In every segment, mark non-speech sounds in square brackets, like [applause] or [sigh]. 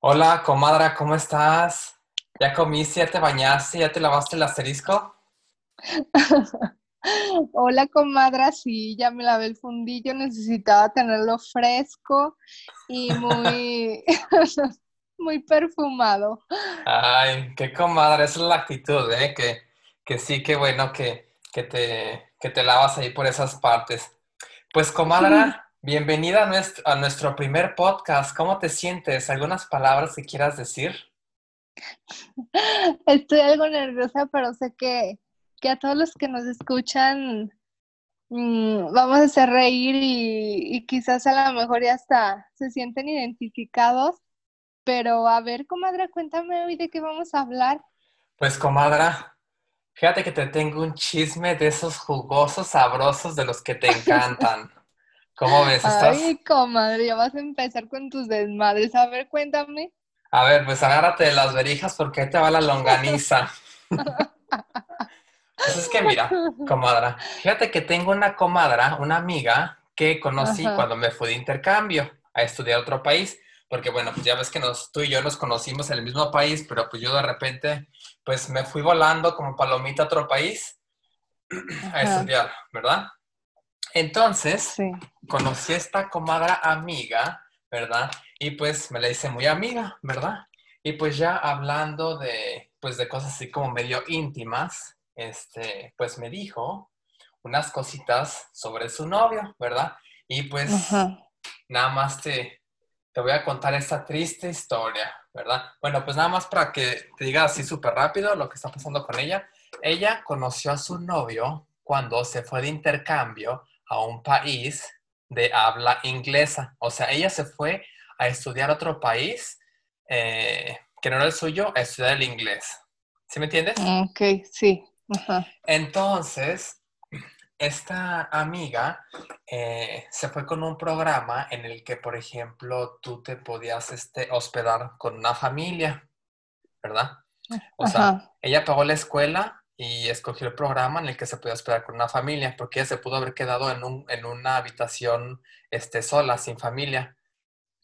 Hola, comadra, ¿cómo estás? ¿Ya comiste, ya te bañaste, ya te lavaste el asterisco? [laughs] Hola, comadra, sí, ya me lavé el fundillo, necesitaba tenerlo fresco y muy, [laughs] muy perfumado. Ay, qué comadre, esa es la actitud, ¿eh? Que, que sí, qué bueno que, que te, que te lavas ahí por esas partes. Pues, comadra, bienvenida a nuestro, a nuestro primer podcast. ¿Cómo te sientes? ¿Algunas palabras que quieras decir? [laughs] Estoy algo nerviosa, pero sé que, que a todos los que nos escuchan mm, vamos a hacer reír y, y quizás a lo mejor ya hasta se sienten identificados. Pero a ver, comadre, cuéntame hoy de qué vamos a hablar. Pues, comadra, fíjate que te tengo un chisme de esos jugosos, sabrosos de los que te [laughs] encantan. ¿Cómo ves? ¿Estás? Ay, comadre, ya vas a empezar con tus desmadres. A ver, cuéntame. A ver, pues agárrate de las verijas porque ahí te va la longaniza. Pues es que mira, comadra, fíjate que tengo una comadra, una amiga que conocí Ajá, cuando me fui de intercambio a estudiar a otro país, porque bueno, pues ya ves que nos, tú y yo nos conocimos en el mismo país, pero pues yo de repente, pues me fui volando como palomita a otro país [clears throat] a estudiar, ¿verdad? Entonces, sí. conocí a esta comadre amiga, ¿verdad? Y pues me la hice muy amiga, ¿verdad? Y pues ya hablando de, pues de cosas así como medio íntimas, este, pues me dijo unas cositas sobre su novio, ¿verdad? Y pues Ajá. nada más te, te voy a contar esta triste historia, ¿verdad? Bueno, pues nada más para que te diga así súper rápido lo que está pasando con ella. Ella conoció a su novio cuando se fue de intercambio a un país de habla inglesa. O sea, ella se fue a estudiar a otro país eh, que no era el suyo, a estudiar el inglés. ¿Sí me entiendes? Ok, sí. Ajá. Entonces, esta amiga eh, se fue con un programa en el que, por ejemplo, tú te podías este, hospedar con una familia, ¿verdad? O sea, ella pagó la escuela y escogió el programa en el que se podía hospedar con una familia, porque ella se pudo haber quedado en, un, en una habitación este, sola, sin familia,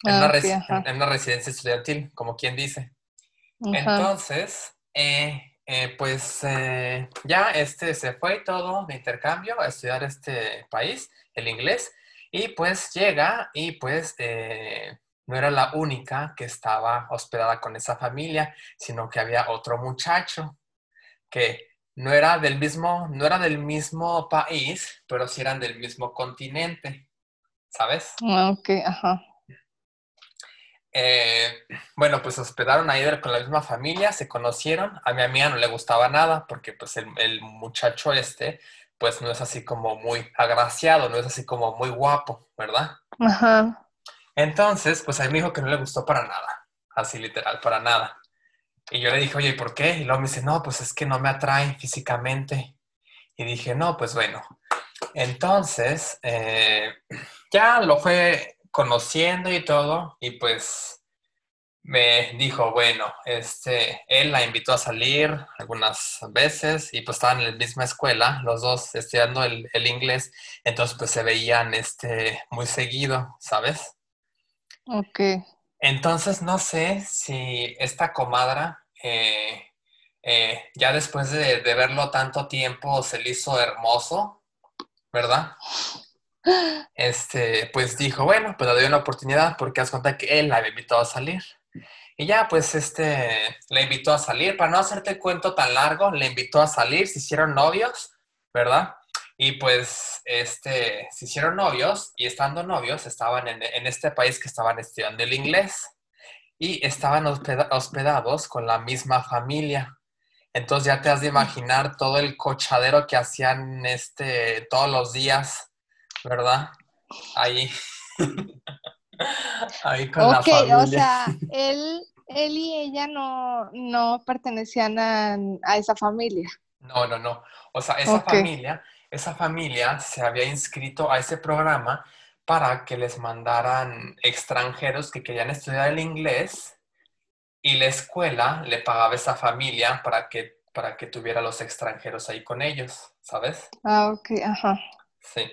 en Ah, una, en, residencia estudiantil, como quien dice. Ajá. Entonces, eh, eh, pues eh, ya este se fue todo de intercambio a estudiar este país, el inglés, y pues llega y pues no era la única que estaba hospedada con esa familia, sino que había otro muchacho que no era del mismo, no era del mismo país, pero sí eran del mismo continente, ¿sabes? Ah, ok, ajá. Eh, bueno, pues se hospedaron ahí con la misma familia, se conocieron. A mi amiga no le gustaba nada porque pues el, el muchacho este, pues no es así como muy agraciado, no es así como muy guapo, ¿verdad? Ajá. Entonces, pues a mí me dijo que no le gustó para nada, así literal, para nada. Y yo le dije, oye, ¿y por qué? Y luego me dice, no, pues es que no me atrae físicamente. Y dije, no, pues bueno. Entonces, eh, ya lo fue conociendo y todo, y pues me dijo, bueno, este, él la invitó a salir algunas veces y pues estaban en la misma escuela, los dos estudiando el, el inglés, entonces pues se veían este, muy seguido, ¿sabes? Ok. Entonces no sé si esta comadra, eh, eh, ya después de, verlo tanto tiempo, se le hizo hermoso, ¿verdad? Este, pues dijo, bueno, pues le doy una oportunidad porque haz cuenta que él la había invitado a salir. Y ya, pues, este, le invitó a salir. Para no hacerte cuento tan largo, le invitó a salir, se hicieron novios, ¿verdad? Y pues, este, se hicieron novios y estando novios estaban en, en este país que estaban estudiando el inglés y estaban hospeda- hospedados con la misma familia. Entonces ya te has de imaginar todo el cochadero que hacían este, todos los días, ¿verdad? Ahí, [laughs] ahí con la Ok, o familia. sea, él, él y ella no, no pertenecían a, a esa familia. No, no, no. O sea, esa Ok. familia, esa familia se había inscrito a ese programa para que les mandaran extranjeros que querían estudiar el inglés y la escuela le pagaba a esa familia para que, para que tuviera los extranjeros ahí con ellos, ¿sabes? Ah, ok, ajá. Sí.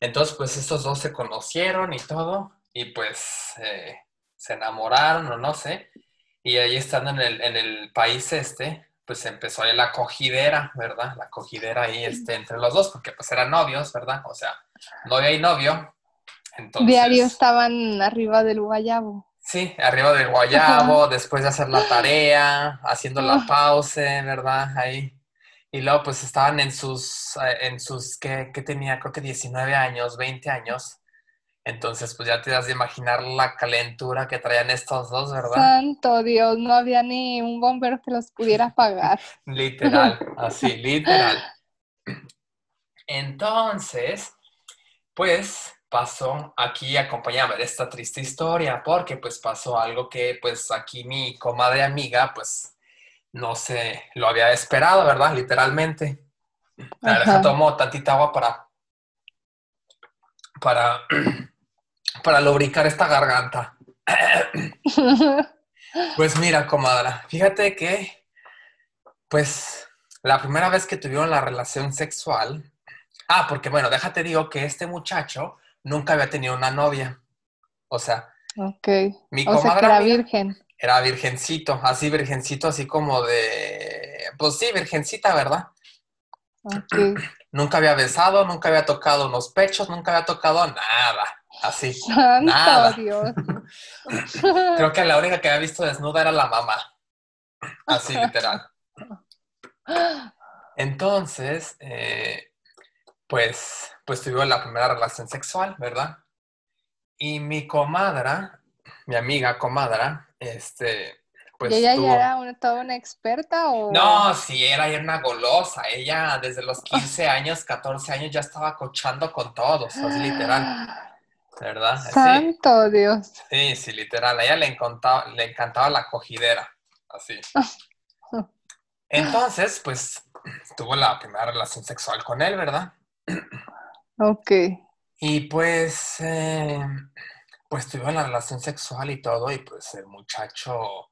Entonces, pues estos dos se conocieron y todo, y pues eh, se enamoraron o no sé, y ahí estando en el, en el país este, pues empezó ahí la cogidera, ¿verdad? La cogidera ahí este, entre los dos, porque pues eran novios, ¿verdad? O sea, novia y novio. Entonces, Diario estaban arriba del guayabo. Sí, arriba del guayabo, después de hacer la tarea, haciendo la pausa, ¿verdad? Ahí. Y luego pues estaban en sus, eh, en sus, ¿qué, qué tenía? Creo que 19 años, 20 años. Entonces, pues ya te das de imaginar la calentura que traían estos dos, ¿verdad? Santo Dios, no había ni un bombero que los pudiera apagar. [laughs] Literal, así, literal. Entonces, pues pasó aquí, acompáñame de esta triste historia, porque pues pasó algo que pues aquí mi comadre amiga pues no se lo había esperado, ¿verdad? Literalmente. La deja tomo tantita agua para para [clears throat] para lubricar esta garganta. [laughs] Pues mira, comadre, fíjate que pues la primera vez que tuvieron la relación sexual, ah, porque bueno, déjate digo que este muchacho nunca había tenido una novia. O sea, ok. mi O sea, comadre que era virgen. era virgencito, así virgencito, así como de, pues sí, virgencita, ¿verdad? [clears throat] Nunca había besado, nunca había tocado unos pechos, nunca había tocado nada, así. Santo Nada. Dios. [laughs] Creo que la única que había visto desnuda era la mamá, así literal. Entonces, eh, pues, pues tuvimos la primera relación sexual, ¿verdad? Y mi comadra, mi amiga comadra, este, pues ¿Y ella tuvo- ya era una, toda una experta o...? No, sí, era una golosa. Ella desde los 15 años, 14 años ya estaba cochando con todos, así literal, [gasps] [gasps] [gasps] ¿verdad? Sí, Santo Dios. sí, sí, literal. A ella le encantaba, le encantaba la cogidera, así. Entonces, pues, tuvo la primera relación sexual con él, ¿verdad? Ok. Y pues, eh, pues tuvieron la relación sexual y todo, y pues el muchacho,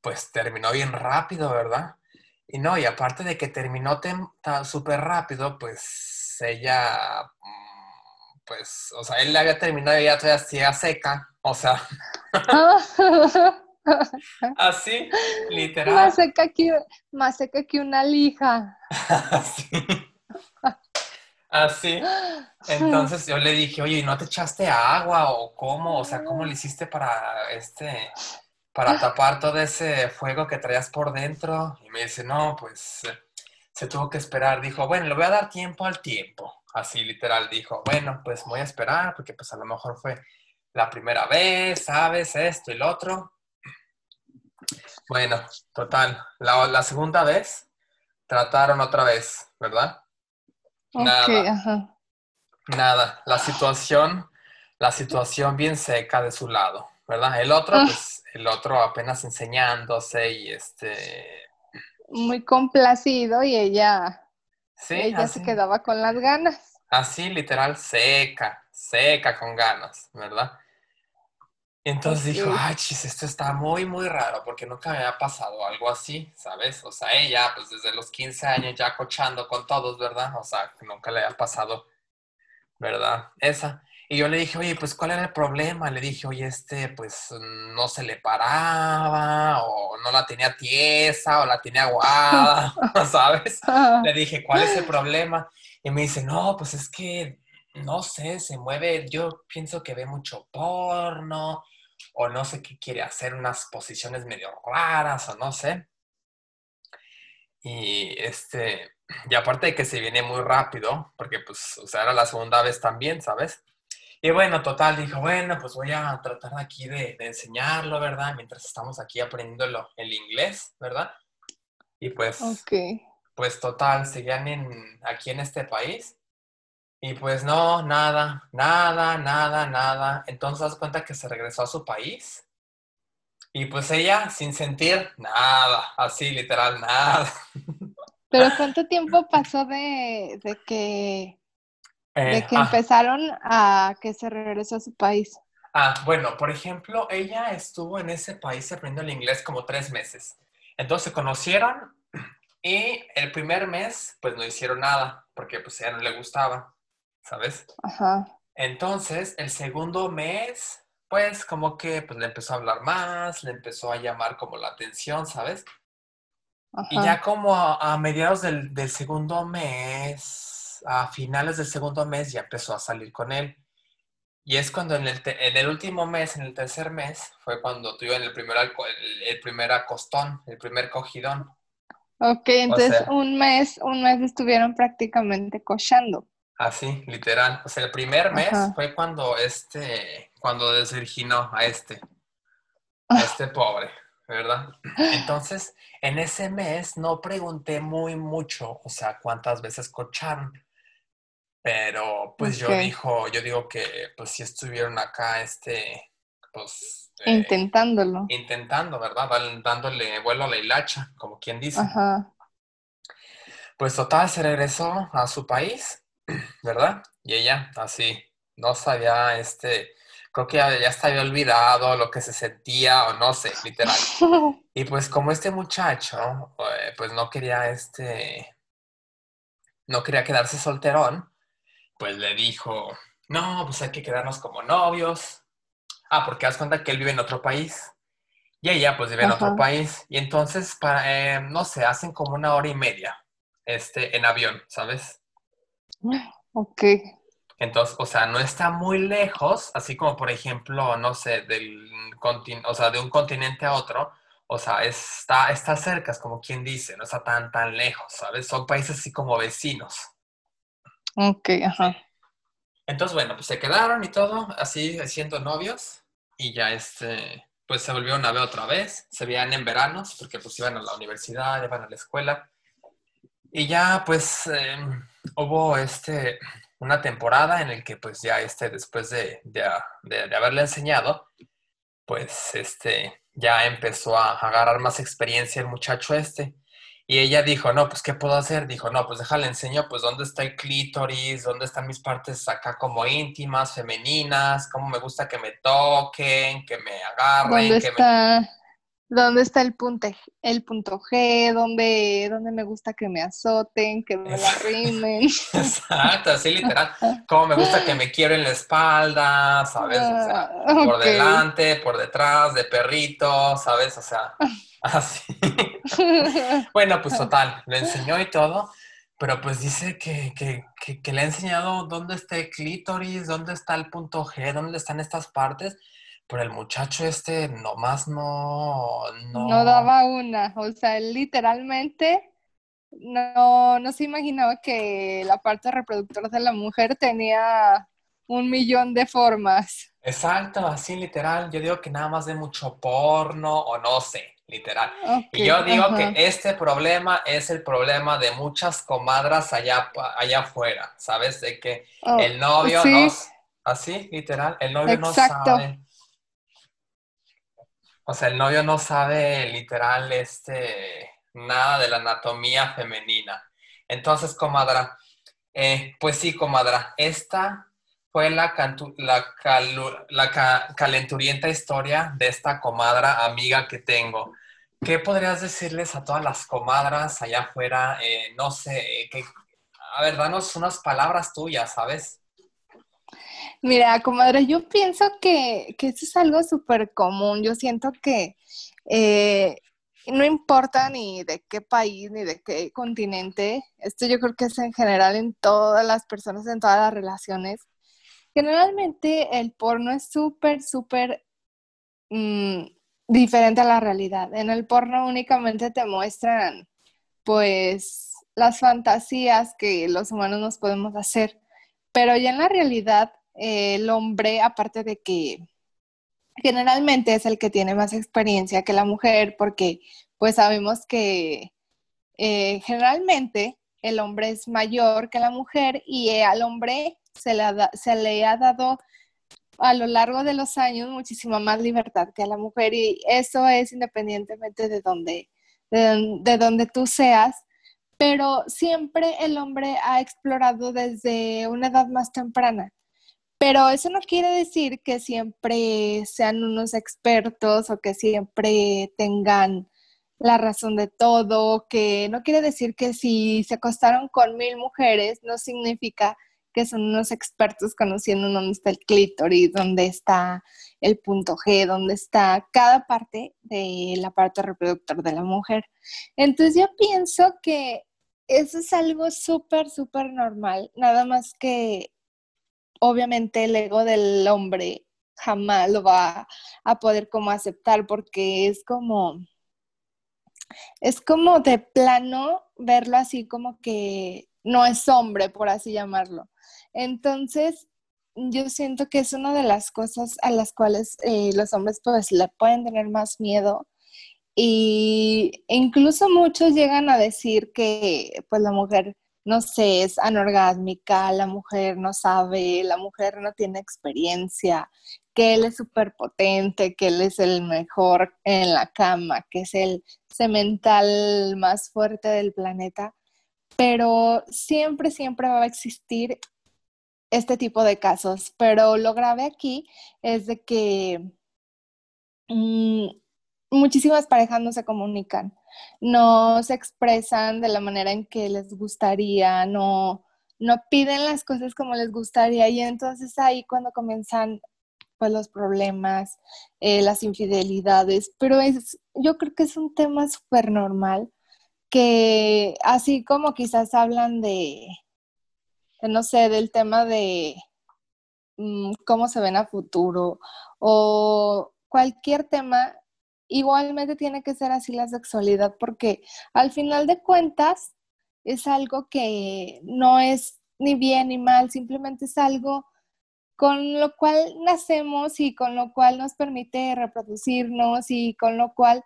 pues terminó bien rápido, ¿verdad? Y no, y aparte de que terminó súper rápido, pues ella, pues, o sea, él le había terminado y ella todavía hacía seca, o sea, [laughs] así, literal. más seca que, más seca que una lija. [laughs] Así. Así. Entonces yo le dije, oye, ¿y no te echaste agua o cómo? O sea, ¿cómo le hiciste para este, para tapar todo ese fuego que traías por dentro? Y me dice, no, pues se tuvo que esperar. Dijo, bueno, le voy a dar tiempo al tiempo. Así literal dijo, bueno, pues voy a esperar porque pues a lo mejor fue la primera vez, ¿sabes? Esto y lo otro. Bueno, total. La, la segunda vez trataron otra vez, ¿verdad? Nada. ajá. Nada, la situación, la situación bien seca de su lado, ¿verdad? El otro, Ah. pues, el otro apenas enseñándose y este, Muy complacido y ella, sí, ella así, se quedaba con las ganas. así literal, seca, seca con ganas, ¿verdad? Y entonces dijo, ay, chis, esto está muy, muy raro porque nunca me había pasado algo así, ¿sabes? O sea, ella, pues desde los 15 años ya cochando con todos, ¿verdad? O sea, nunca le había pasado, ¿verdad? Esa. Y yo le dije, oye, pues, ¿cuál era el problema? Le dije, oye, este, pues, no se le paraba, o no la tenía tiesa, o la tenía aguada, [laughs] [laughs] ¿sabes? Le dije, ¿cuál es el problema? Y me dice, no, pues es que, no sé, se mueve, yo pienso que ve mucho porno, o no sé qué quiere hacer, unas posiciones medio raras, o no sé. Y este, y aparte de que se viene muy rápido, porque pues, o sea, era la segunda vez también, ¿sabes? Y bueno, total, dijo, bueno, pues voy a tratar aquí de, de enseñarlo, ¿verdad? Mientras estamos aquí aprendiéndolo el inglés, ¿verdad? Y pues, Ok. pues total, seguían en, aquí en este país. Y pues no, nada, nada, nada, nada. Entonces das cuenta que se regresó a su país. Y pues ella, sin sentir nada, así literal, nada. Pero ¿cuánto [laughs] tiempo pasó de, de que, de que ah, empezaron a que se regresó a su país? ah, bueno, por ejemplo, ella estuvo en ese país aprendiendo el inglés como tres meses. Entonces se conocieron y el primer mes, pues no hicieron nada, porque pues a ella no le gustaba, ¿sabes? Ajá. Entonces, el segundo mes, pues como que pues, le empezó a hablar más, le empezó a llamar como la atención, ¿sabes? Y ya como a, mediados del, segundo mes, a finales del segundo mes, ya empezó a salir con él. Y es cuando en el, en el último mes, en el tercer mes, fue cuando tuvieron el primer, el, primer acostón, el primer cogidón. Ok, entonces un mes, un mes estuvieron prácticamente cochando. Así, literal. O sea, el primer mes fue cuando este, cuando desvirginó a este, a [laughs] este pobre, ¿verdad? Entonces, en ese mes no pregunté muy mucho, o sea, cuántas veces cocharon. Pero pues yo dijo, yo digo que pues si estuvieron acá, este, pues... Eh, Intentándolo. Intentando, ¿verdad? Dándole vuelo a la hilacha, como quien dice. Ajá. Pues total, se regresó a su país [clears throat] ¿verdad? Y ella así, no sabía, este, creo que ya, ya había olvidado lo que se sentía o no sé, literal. [laughs] Y pues como este muchacho, eh, pues no quería, este, no quería quedarse solterón, pues le dijo, no, pues hay que quedarnos como novios. Ah, porque das cuenta que él vive en otro país. Y ella pues vive en otro país. Y entonces, para, eh, no sé, hacen como una hora y media este, en avión, ¿sabes? [gasps] Ok. Entonces, o sea, no está muy lejos, así como por ejemplo, no sé, del o sea, de un continente a otro, o sea, está, está cerca, es como quien dice, no está tan, tan lejos, ¿sabes? Son países así como vecinos. Ok, ajá. Entonces, bueno, pues se quedaron y todo, así siendo novios, y ya este, pues se volvieron a ver otra vez, se veían en veranos, porque pues iban a la universidad, iban a la escuela, y ya pues... Em, hubo este, una temporada en el que pues ya este, después de, de, haberle enseñado, pues este, ya empezó a agarrar más experiencia el muchacho este. Y ella dijo, no, pues, ¿qué puedo hacer? Dijo, no, pues déjale enseño, pues, dónde está el clítoris, dónde están mis partes acá como íntimas, femeninas, cómo me gusta que me toquen, que me agarren, ¿Dónde que está? me... ¿Dónde está el punto, el punto G? ¿Dónde, ¿Dónde me gusta que me azoten, que me la rimen? [laughs] Exacto, así literal. [laughs] Como me gusta que me quieren la espalda, ¿sabes? O sea, ah, por delante, por detrás, de perrito, ¿sabes? O sea, [laughs] así. [laughs] bueno, pues total, le enseñó y todo, pero pues dice que, que, que, que le ha enseñado dónde está el clítoris, dónde está el punto G, dónde están estas partes pero el muchacho este nomás no, no... No daba una, o sea, él literalmente no, no se imaginaba que la parte reproductora de la mujer tenía un millón de formas. Exacto, así literal. Yo digo que nada más de mucho porno o no sé, literal. y yo digo que este problema es el problema de muchas comadras allá, allá afuera, ¿sabes? De que oh, el novio no... Así, literal, el novio no sabe o sea, el novio no sabe literal este, nada de la anatomía femenina. Entonces, comadra, eh, pues sí, comadra, esta fue la, la, la calenturienta historia de esta comadra amiga que tengo. ¿Qué podrías decirles a todas las comadras allá afuera? Eh, no sé, que, a ver, danos unas palabras tuyas, ¿sabes? Mira, comadre, yo pienso que, que esto es algo súper común. Yo siento que eh, no importa ni de qué país ni de qué continente, esto yo creo que es en general en todas las personas, en todas las relaciones. Generalmente el porno es súper, súper mm, diferente a la realidad. En el porno únicamente te muestran, pues, las fantasías que los humanos nos podemos hacer, pero ya en la realidad el hombre, aparte de que generalmente es el que tiene más experiencia que la mujer, porque pues sabemos que eh, generalmente el hombre es mayor que la mujer y al hombre se le, ha dado a lo largo de los años muchísima más libertad que a la mujer y eso es independientemente de donde, de donde tú seas, pero siempre el hombre ha explorado desde una edad más temprana. Pero eso no quiere decir que siempre sean unos expertos o que siempre tengan la razón de todo, que no quiere decir que si se acostaron con mil mujeres, no significa que son unos expertos conociendo dónde está el clítoris, dónde está el punto G, dónde está cada parte del aparato reproductor de la mujer. Entonces yo pienso que eso es algo súper, súper normal, nada más que obviamente el ego del hombre jamás lo va a poder como aceptar porque es como, es como de plano verlo así como que no es hombre, por así llamarlo. Entonces, yo siento que es una de las cosas a las cuales eh, los hombres pues le pueden tener más miedo y incluso muchos llegan a decir que pues la mujer no sé, es anorgásmica, la mujer no sabe, la mujer no tiene experiencia, que él es súper potente, que él es el mejor en la cama, que es el cemental más fuerte del planeta, pero siempre, siempre va a existir este tipo de casos. Pero lo grave aquí es de que mm, muchísimas parejas no se comunican no se expresan de la manera en que les gustaría, no, no piden las cosas como les gustaría y entonces ahí cuando comienzan pues los problemas, eh, las infidelidades, pero es, yo creo que es un tema súper normal que así como quizás hablan de, no sé, del tema de mm, cómo se ven a futuro o cualquier tema, igualmente tiene que ser así la sexualidad, porque al final de cuentas es algo que no es ni bien ni mal, simplemente es algo con lo cual nacemos y con lo cual nos permite reproducirnos y con lo cual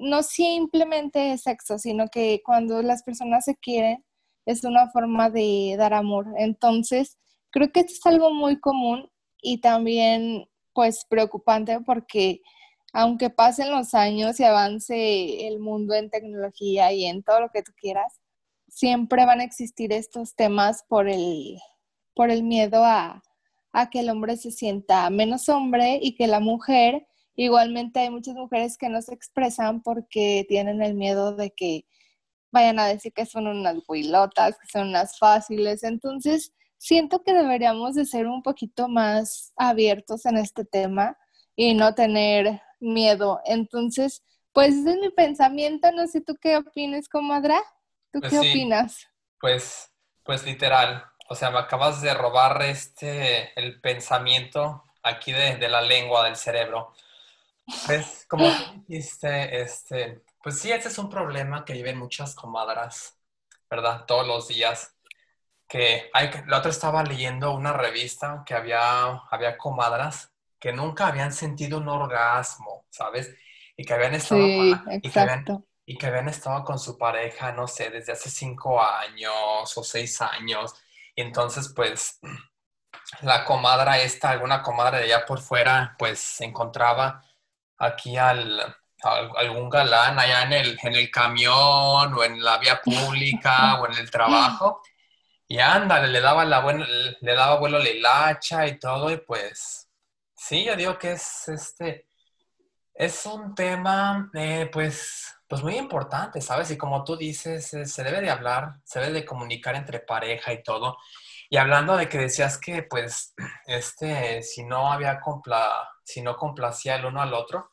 no simplemente es sexo, sino que cuando las personas se quieren es una forma de dar amor. Entonces, creo que esto es algo muy común y también pues preocupante porque aunque pasen los años y avance el mundo en tecnología y en todo lo que tú quieras, siempre van a existir estos temas por el, por el miedo a, a que el hombre se sienta menos hombre y que la mujer, igualmente hay muchas mujeres que no se expresan porque tienen el miedo de que vayan a decir que son unas huilotas, que son unas fáciles. Entonces, siento que deberíamos de ser un poquito más abiertos en este tema y no tener miedo. Entonces, pues ese es mi pensamiento. No sé tú qué opinas, comadra. ¿Tú pues qué opinas? Pues, pues literal. O sea, me acabas de robar este, el pensamiento aquí de, la lengua, del cerebro. Pues, como dijiste, este, pues sí, este es un problema que viven muchas comadras, ¿verdad? Todos los días. Que hay, la otra estaba leyendo una revista que había, había comadras que nunca habían sentido un orgasmo, ¿sabes? Y que habían estado, con, y, que habían, y que habían estado con su pareja, no sé, desde hace cinco años o seis años. Y entonces, pues, [clears throat] la comadra esta, alguna comadra de allá por fuera, pues se encontraba aquí al, algún galán allá en el, en el camión o en la vía pública o en el trabajo. Y ándale, le daba la buena, le daba vuelo la hilacha y todo, y pues Sí, yo digo que es este, es un tema, eh, pues, pues muy importante, ¿sabes? Y como tú dices, eh, se debe de hablar, se debe de comunicar entre pareja y todo. Y hablando de que decías que, pues, este, si no había compla, si no complacía el uno al otro,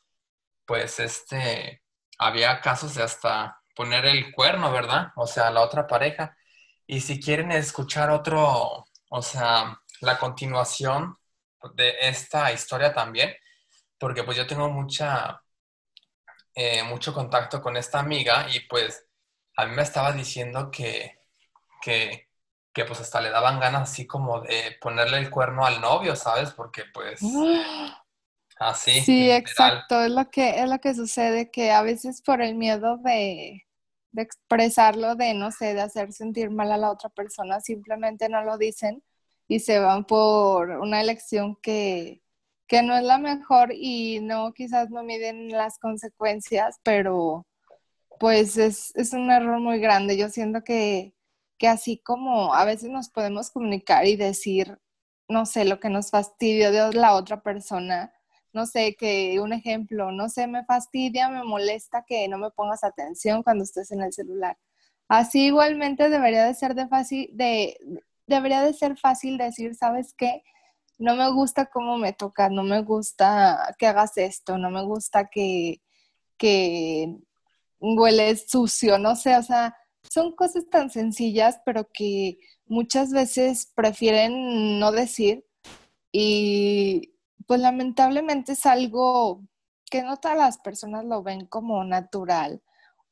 pues, este, había casos de hasta poner el cuerno, ¿verdad? O sea, la otra pareja. Y si quieren escuchar otro, o sea, la continuación de esta historia también, porque pues yo tengo mucha, eh, mucho contacto con esta amiga y pues a mí me estaba diciendo que, que, que, pues hasta le daban ganas así como de ponerle el cuerno al novio, ¿sabes? Porque pues... [gasps] Así. Sí, exacto, es lo que es lo que sucede que a veces por el miedo de, de expresarlo, de no sé, de hacer sentir mal a la otra persona, simplemente no lo dicen y se van por una elección que, no es la mejor y no, quizás no miden las consecuencias, pero pues es, un error muy grande. Yo siento que, que así como a veces nos podemos comunicar y decir, no sé, lo que nos fastidia de la otra persona, no sé, que un ejemplo, no sé, me fastidia, me molesta que no me pongas atención cuando estés en el celular. Así igualmente debería de ser de fácil, de, debería de ser fácil decir, ¿sabes qué? No me gusta cómo me toca, no me gusta que hagas esto, no me gusta que, que hueles sucio, no sé, o sea, son cosas tan sencillas, pero que muchas veces prefieren no decir y pues lamentablemente es algo que no todas las personas lo ven como natural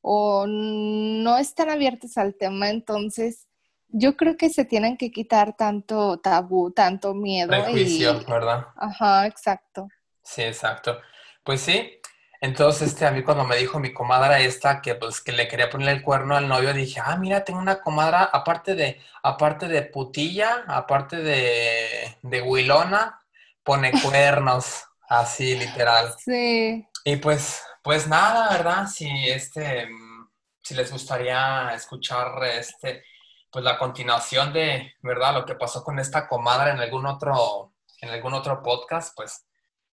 o no están abiertas al tema, entonces yo creo que se tienen que quitar tanto tabú, tanto miedo. Prejuicio, ¿verdad? Ajá, exacto. Sí, exacto. Pues sí, entonces, este, a mí cuando me dijo mi comadra esta que pues que le quería poner el cuerno al novio, dije, ah, mira, tengo una comadra, aparte de, aparte de putilla, aparte de, de huilona, pone cuernos, así literal. Sí. Y pues, pues nada, ¿verdad? Si este, si les gustaría escuchar este, pues la continuación de, ¿verdad? Lo que pasó con esta comadra en algún otro, en algún otro podcast, pues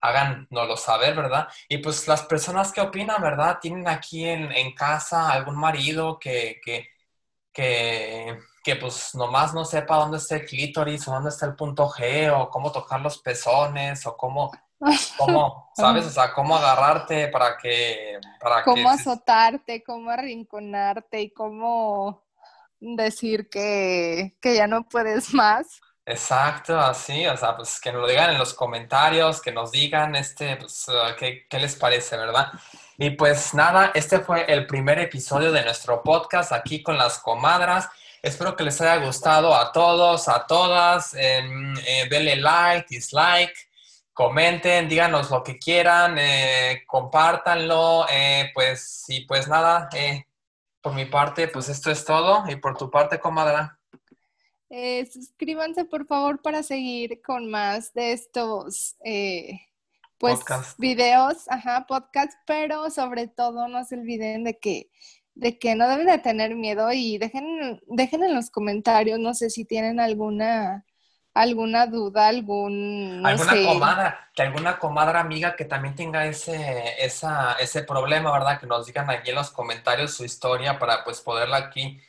háganoslo saber, ¿verdad? Y pues las personas que opinan, ¿verdad? Tienen aquí en, en casa algún marido que, que, que, que, pues nomás no sepa dónde está el clítoris o dónde está el punto G o cómo tocar los pezones o cómo, cómo [laughs] ¿sabes? O sea, cómo agarrarte para que... Para cómo azotarte, cómo arrinconarte y cómo decir que, que ya no puedes más. Exacto, así, o sea, pues que nos lo digan en los comentarios, que nos digan, este, pues, uh, qué, qué les parece, ¿verdad? Y pues nada, este fue el primer episodio de nuestro podcast aquí con las comadras. Espero que les haya gustado a todos, a todas. Eh, denle like, dislike, comenten, díganos lo que quieran, eh, compártanlo. Eh, pues, y pues nada, eh, por mi parte, pues esto es todo. Y por tu parte, comadra. Suscríbanse por favor para seguir con más de estos pues videos, ajá, podcast, pero sobre todo no se olviden de que de que no deben de tener miedo y dejen, dejen en los comentarios, no sé si tienen alguna alguna duda, algún alguna comadra, que alguna comadra amiga que también tenga ese esa, ese problema, ¿verdad? Que nos digan aquí en los comentarios su historia para pues poderla aquí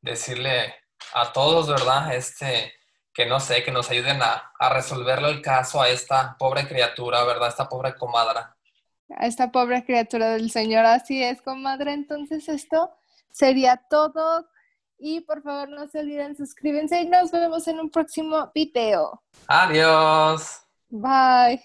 decirle a todos, ¿verdad? Este, que no sé, que nos ayuden a, a resolverle el caso a esta pobre criatura, ¿verdad? Esta pobre comadra. A esta pobre criatura del Señor. Así es, comadre. Entonces esto sería todo. Y por favor no se olviden, suscríbanse y nos vemos en un próximo video. Adiós. Bye.